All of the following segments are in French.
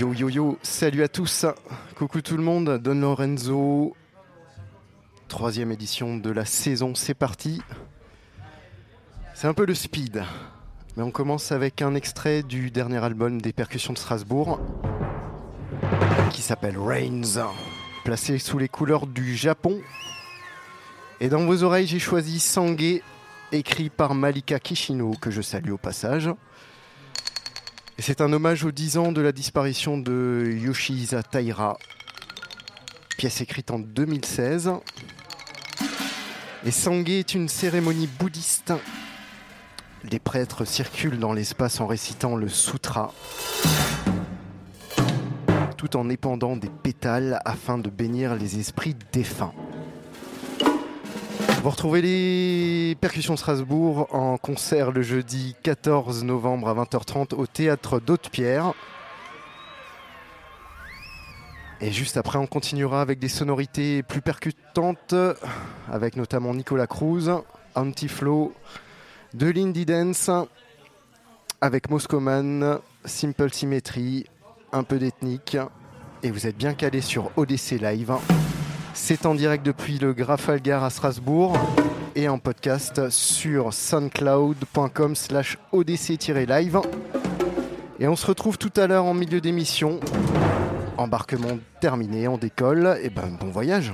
Yo yo yo, salut à tous, coucou tout le monde, Don Lorenzo, troisième édition de la saison, c'est parti. C'est un peu le speed, mais on commence avec un extrait du dernier album des percussions de Strasbourg, qui s'appelle Rains, placé sous les couleurs du Japon. Et dans vos oreilles, j'ai choisi Sangue, écrit par Malika Kishino, que je salue au passage. C'est un hommage aux 10 ans de la disparition de Yoshihisa Taira, pièce écrite en 2016. Et Sangé est une cérémonie bouddhiste. Les prêtres circulent dans l'espace en récitant le sutra, tout en épandant des pétales afin de bénir les esprits défunts. Vous retrouvez les percussions Strasbourg en concert le jeudi 14 novembre à 20h30 au théâtre d'Haute-Pierre. Et juste après, on continuera avec des sonorités plus percutantes, avec notamment Nicolas Cruz, Antiflow, de l'Indie Dance, avec Moscoman, Simple Symmetry, un peu d'ethnique. Et vous êtes bien calé sur ODC Live. C'est en direct depuis le Grafalgar à Strasbourg et en podcast sur soundcloud.com slash odc-live. Et on se retrouve tout à l'heure en milieu d'émission. Embarquement terminé, on décolle. Et ben bon voyage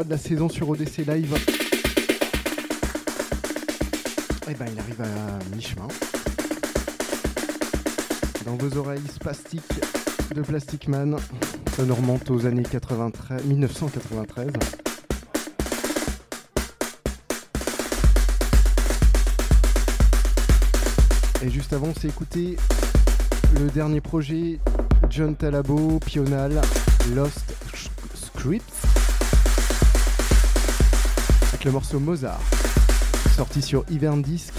3 de la saison sur ODC Live. Et ben il arrive à mi-chemin. Dans vos oreilles spastiques de Plastic Man. Ça nous remonte aux années 93, 1993. Et juste avant, c'est écouté le dernier projet John Talabo, Pional, Lost Scripts, le morceau Mozart, sorti sur Ivern Disc.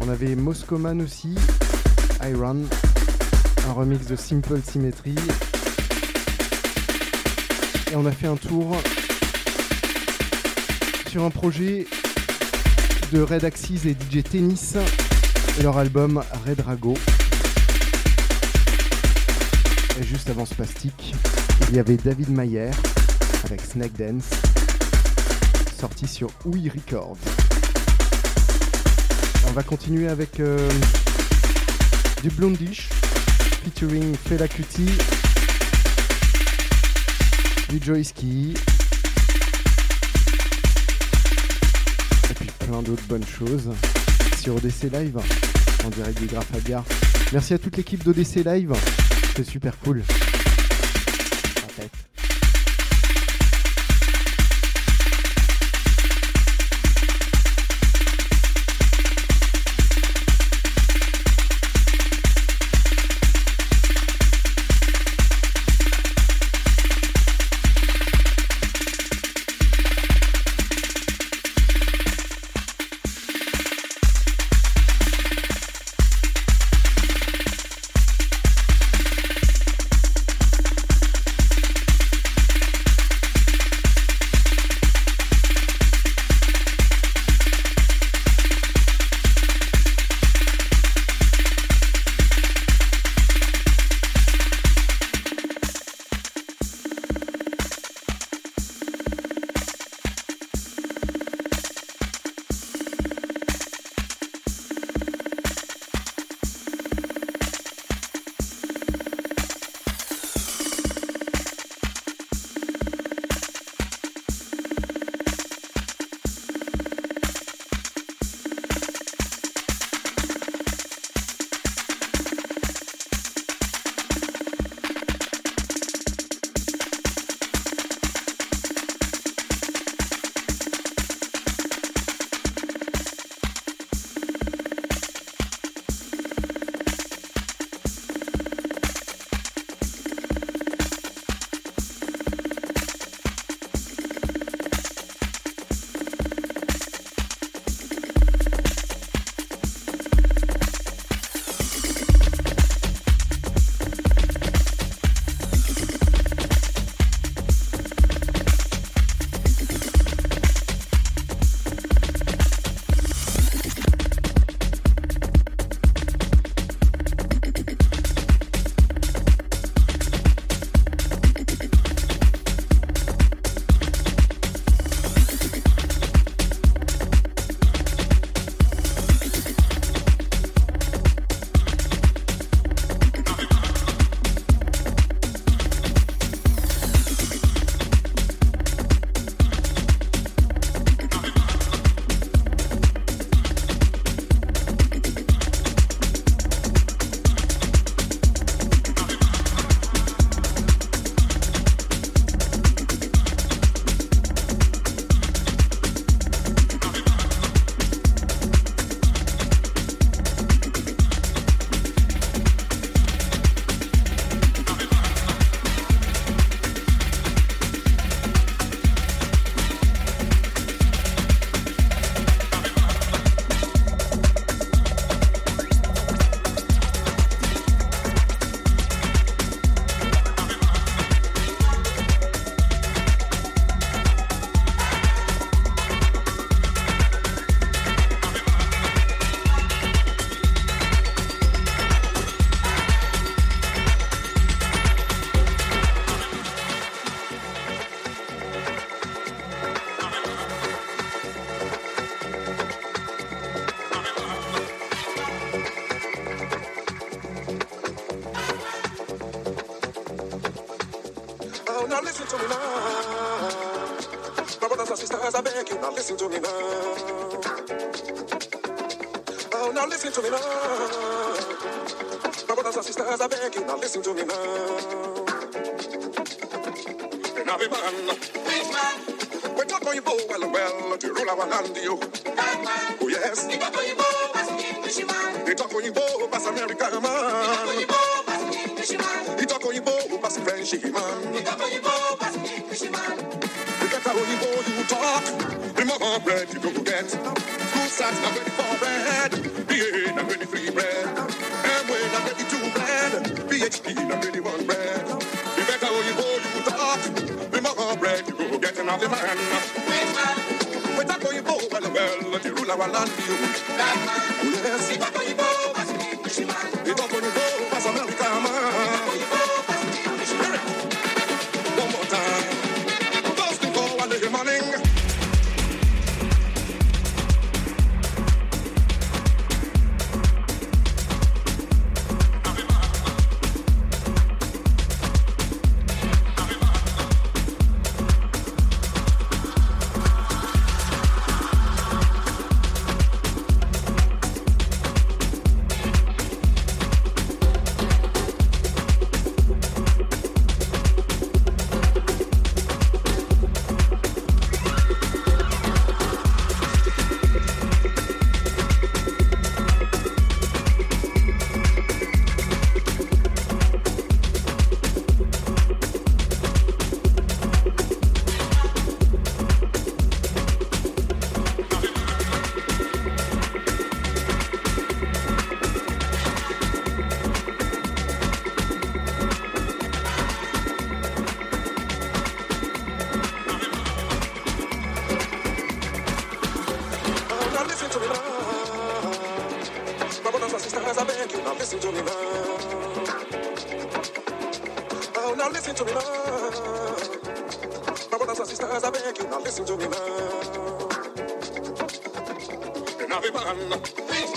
On avait Moscoman aussi, Iron, un remix de Simple Symmetry. Et on a fait un tour sur un projet de Red Axis et DJ Tennis et leur album Red Rago. Et juste avant Spastic, il y avait David Mayer avec Snake Dance, sorti sur Oui Records. On va continuer avec euh, du Blondish featuring Fela Kuti, du Joyce Key, plein d'autres bonnes choses sur ODC Live en direct du Graphagar. Merci à toute l'équipe d'ODC Live, c'est super cool. listen to me now. And I'll be man. Big man. We talk on you, bow, well, well, to rule our land, you. Man. Oh, yes. We talk on you, bow, as an English man. We talk on you, bow, as American man. We talk on you, bow, an English man. We talk on you, bow, as French man. We talk on you, bow, an English man. We get our own, you talk. The more bread you go get. Who's that? I'm ready for. the man. We're not going over well, the ruler will land you. Yes. now, now listen to me now. My brothers and sisters, I beg you, now listen to me now. Now the man, please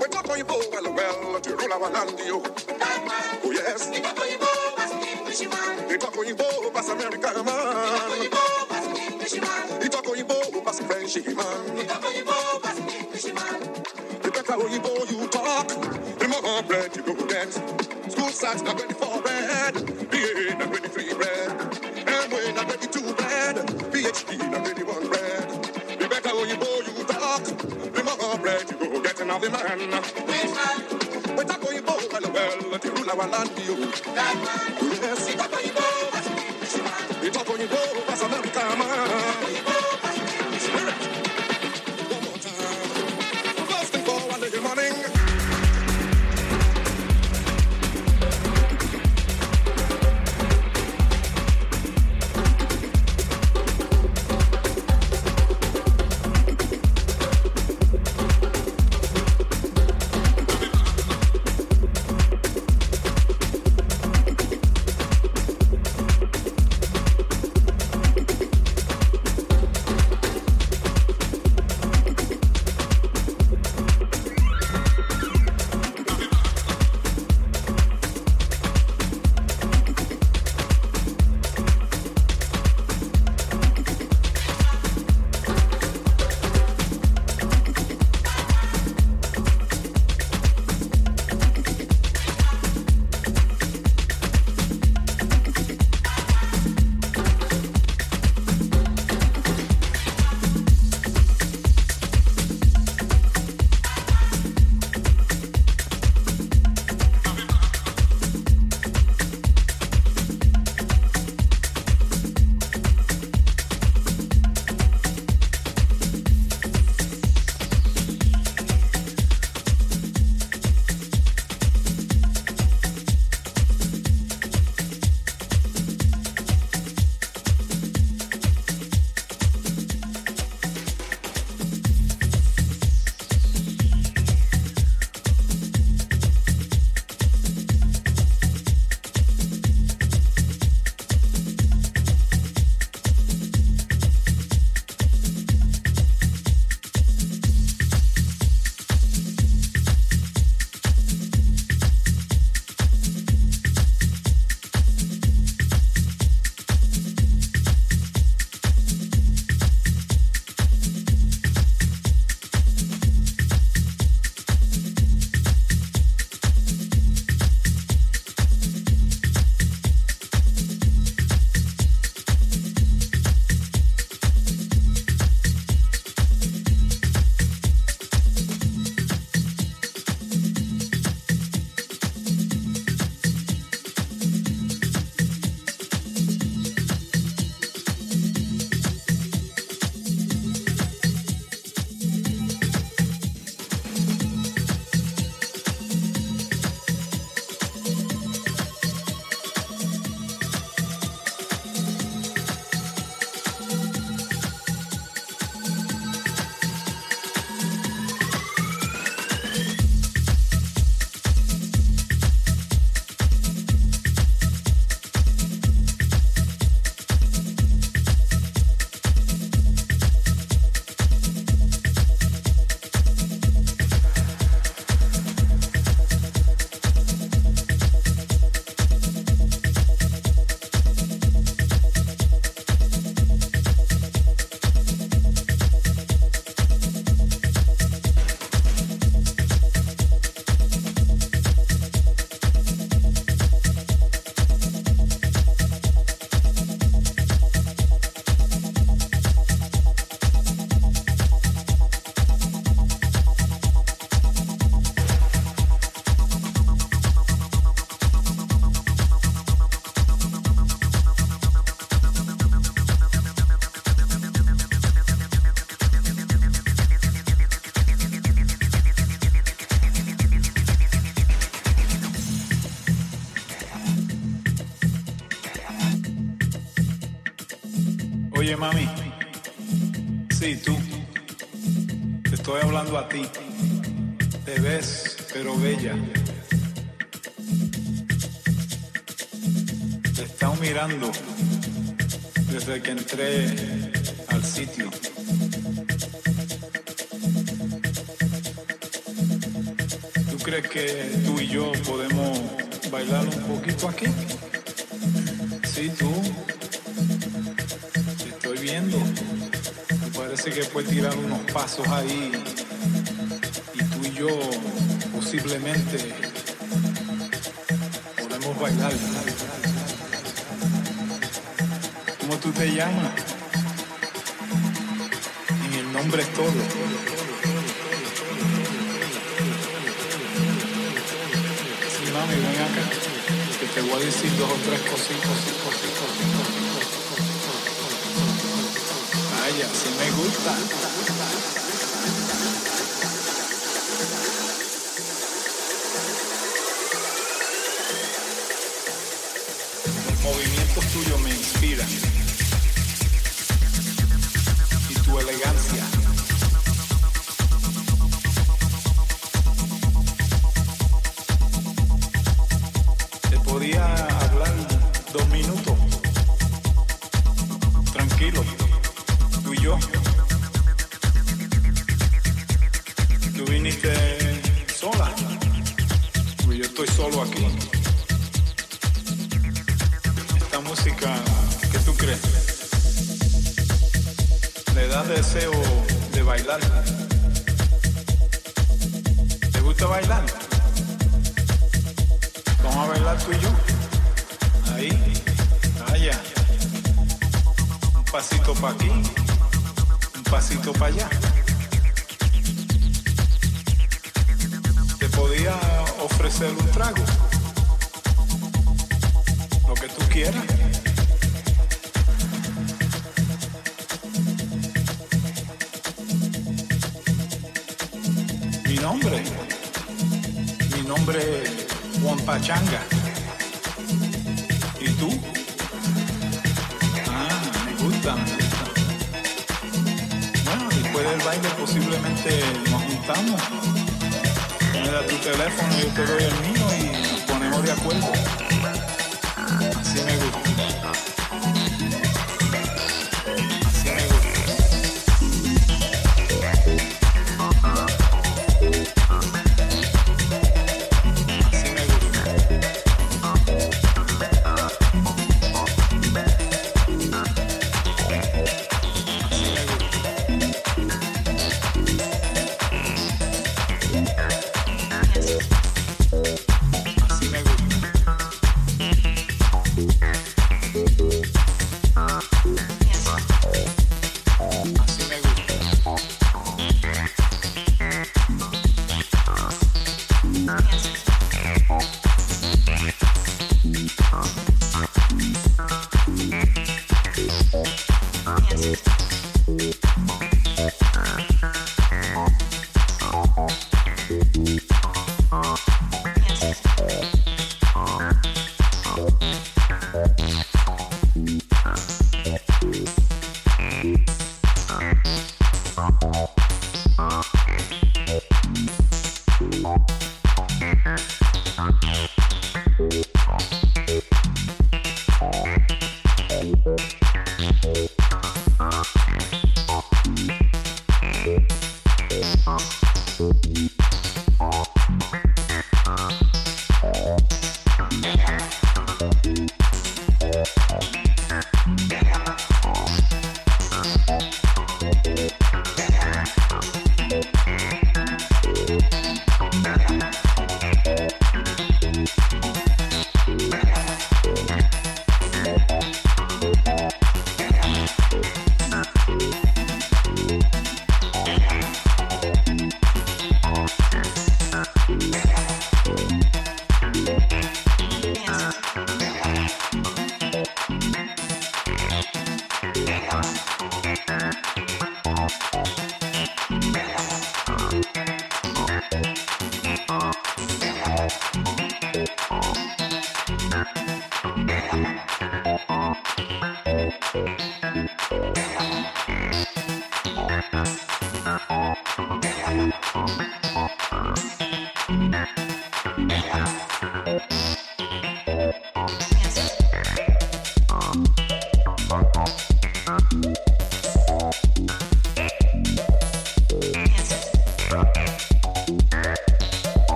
we talk for you well, well, to rule our land, you. Oh yes, we talk for you as an Englishman. We talk for you pass American man. We talk for you as an Englishman. We talk for you as a French man. We talk for you as an Englishman. The better you talk, the more bread you go get two sides, not ready for red. BA, not ready three red. MWA, not ready two red. PhD, not ready one red. The better you go, you talk. The more bread you go, getting of the man. Which man? Better go, you go, well, well, the rule of our land, you. That man. Yes, better you go. Mami. Sí, tú. Te estoy hablando a ti. Te ves, pero bella. Te estado mirando desde que entré al sitio. ¿Tú crees que tú y yo podemos bailar un poquito aquí? Sí, tú. Parece que puedes tirar unos pasos ahí. Y tú y yo posiblemente podemos bailar. ¿Cómo tú te llamas? En el nombre es todo. Mami, ven acá. Que te voy a decir dos o tres cositas. cositas, cositas. Sí me gusta. Los movimientos tuyos me inspiran. Y tu elegancia. Nombre. Mi nombre es Juan Pachanga. ¿Y tú? Ah, me gusta, me gusta. Bueno, después del baile posiblemente nos juntamos. Me tu teléfono, yo te doy el mío y nos ponemos de acuerdo. Así me gusta.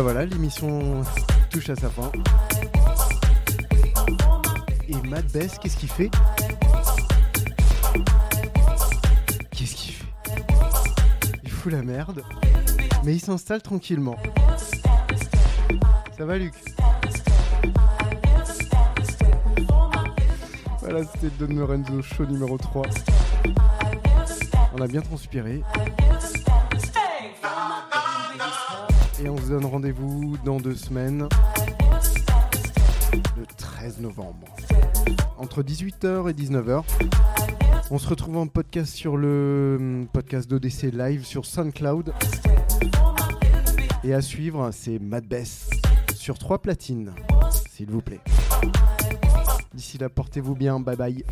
Ben voilà, l'émission touche à sa fin. Et Matt Bess, qu'est-ce qu'il fait? Qu'est-ce qu'il fait? Il fout la merde, mais il s'installe tranquillement. Ça va, Luc? Voilà, c'était Don Lorenzo, show numéro 3. On a bien transpiré. Et on se donne rendez-vous dans deux semaines, le 13 novembre, entre 18h et 19h. On se retrouve en podcast sur le hum, podcast d'ODC Live sur SoundCloud. Et à suivre, c'est Mad Bess sur trois platines, s'il vous plaît. D'ici là, portez-vous bien, bye bye.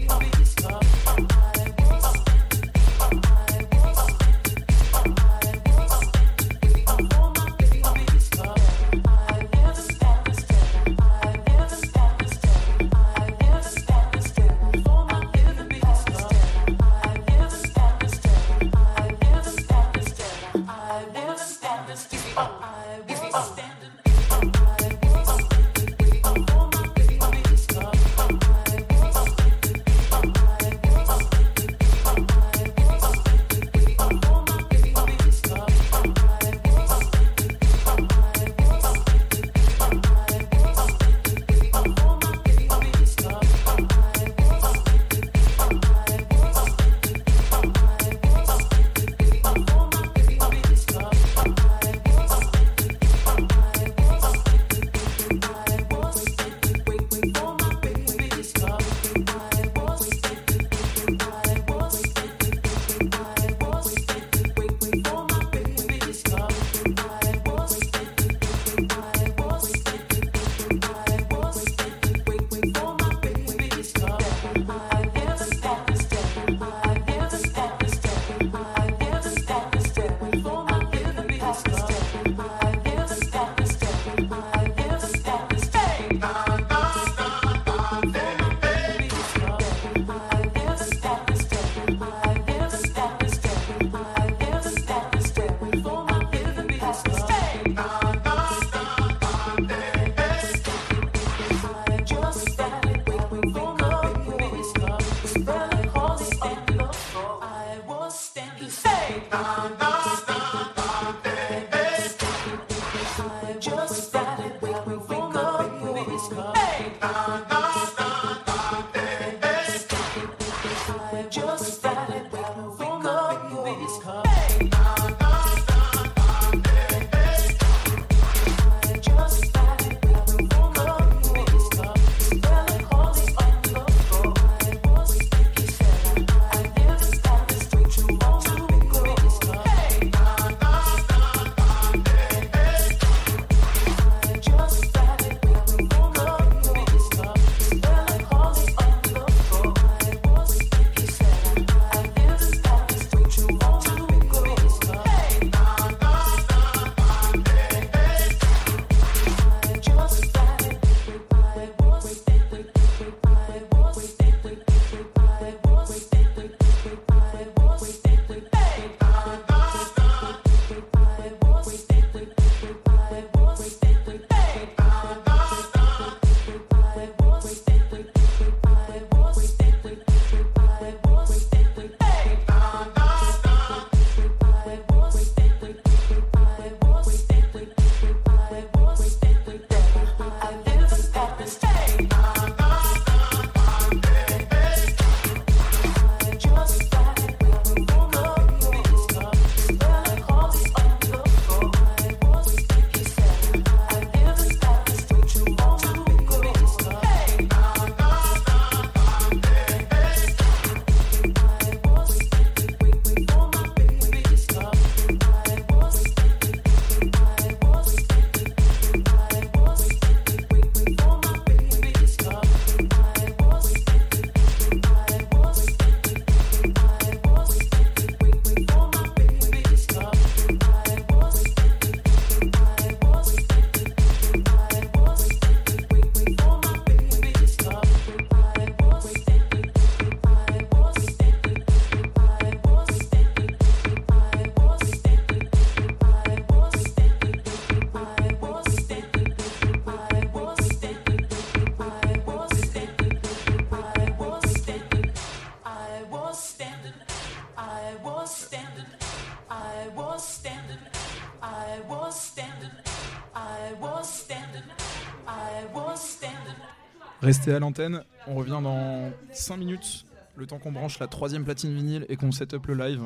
Restez à l'antenne, on revient dans 5 minutes, le temps qu'on branche la troisième platine vinyle et qu'on set up le live.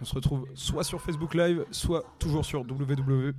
On se retrouve soit sur Facebook Live, soit toujours sur www.odc.live.